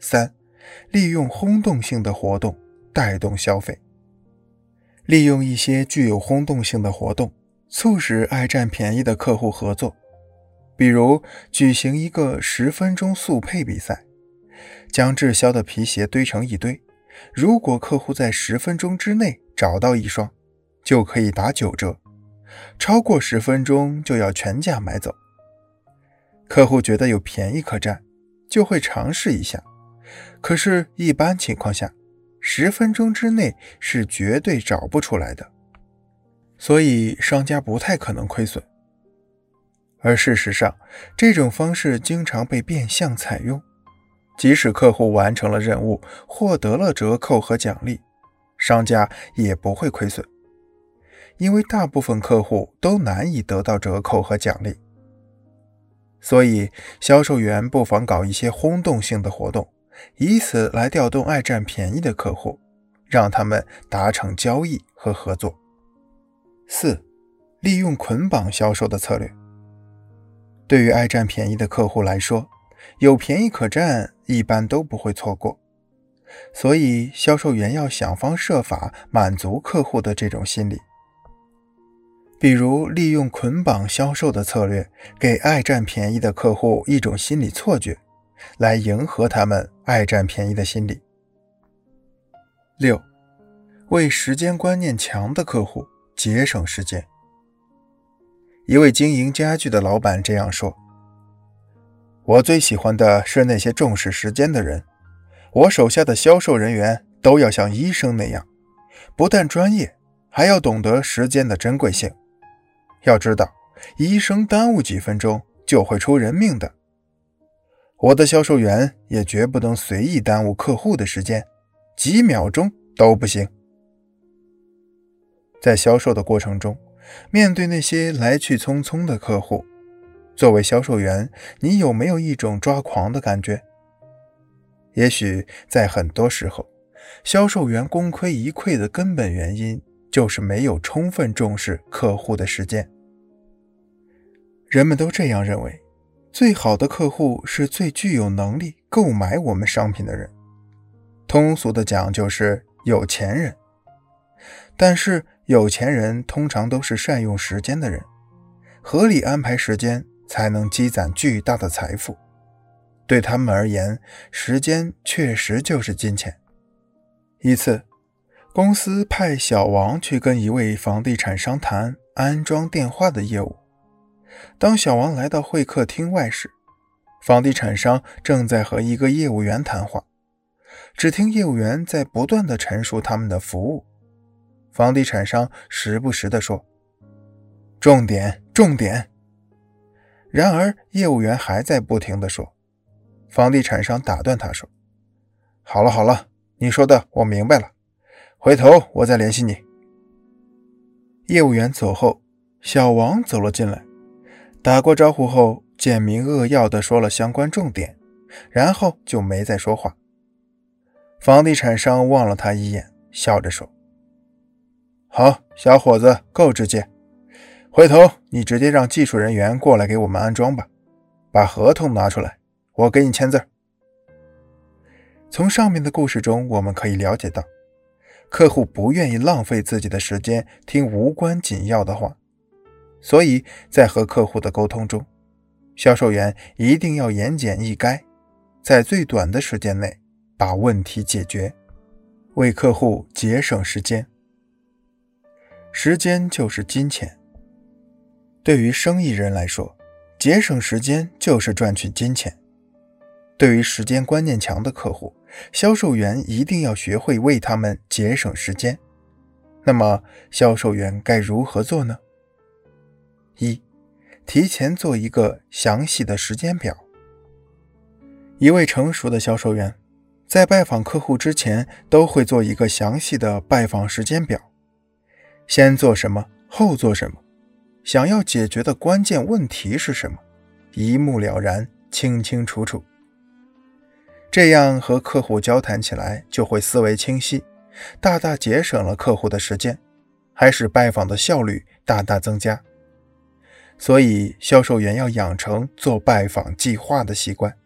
三，利用轰动性的活动带动消费。利用一些具有轰动性的活动，促使爱占便宜的客户合作。比如举行一个十分钟速配比赛，将滞销的皮鞋堆成一堆，如果客户在十分钟之内找到一双，就可以打九折；超过十分钟就要全价买走。客户觉得有便宜可占，就会尝试一下。可是，一般情况下，十分钟之内是绝对找不出来的，所以商家不太可能亏损。而事实上，这种方式经常被变相采用。即使客户完成了任务，获得了折扣和奖励，商家也不会亏损，因为大部分客户都难以得到折扣和奖励。所以，销售员不妨搞一些轰动性的活动。以此来调动爱占便宜的客户，让他们达成交易和合作。四、利用捆绑销售的策略。对于爱占便宜的客户来说，有便宜可占，一般都不会错过。所以，销售员要想方设法满足客户的这种心理，比如利用捆绑销售的策略，给爱占便宜的客户一种心理错觉。来迎合他们爱占便宜的心理。六，为时间观念强的客户节省时间。一位经营家具的老板这样说：“我最喜欢的是那些重视时间的人。我手下的销售人员都要像医生那样，不但专业，还要懂得时间的珍贵性。要知道，医生耽误几分钟就会出人命的。”我的销售员也绝不能随意耽误客户的时间，几秒钟都不行。在销售的过程中，面对那些来去匆匆的客户，作为销售员，你有没有一种抓狂的感觉？也许在很多时候，销售员功亏一篑的根本原因就是没有充分重视客户的时间。人们都这样认为。最好的客户是最具有能力购买我们商品的人，通俗的讲就是有钱人。但是有钱人通常都是善用时间的人，合理安排时间才能积攒巨大的财富。对他们而言，时间确实就是金钱。一次，公司派小王去跟一位房地产商谈安装电话的业务。当小王来到会客厅外时，房地产商正在和一个业务员谈话。只听业务员在不断的陈述他们的服务，房地产商时不时地说：“重点，重点。”然而业务员还在不停的说。房地产商打断他说：“好了好了，你说的我明白了，回头我再联系你。”业务员走后，小王走了进来。打过招呼后，简明扼要地说了相关重点，然后就没再说话。房地产商望了他一眼，笑着说：“好，小伙子，够直接。回头你直接让技术人员过来给我们安装吧。把合同拿出来，我给你签字。”从上面的故事中，我们可以了解到，客户不愿意浪费自己的时间听无关紧要的话。所以在和客户的沟通中，销售员一定要言简意赅，在最短的时间内把问题解决，为客户节省时间。时间就是金钱。对于生意人来说，节省时间就是赚取金钱。对于时间观念强的客户，销售员一定要学会为他们节省时间。那么，销售员该如何做呢？一，提前做一个详细的时间表。一位成熟的销售员在拜访客户之前，都会做一个详细的拜访时间表，先做什么，后做什么，想要解决的关键问题是什么，一目了然，清清楚楚。这样和客户交谈起来就会思维清晰，大大节省了客户的时间，还使拜访的效率大大增加。所以，销售员要养成做拜访计划的习惯。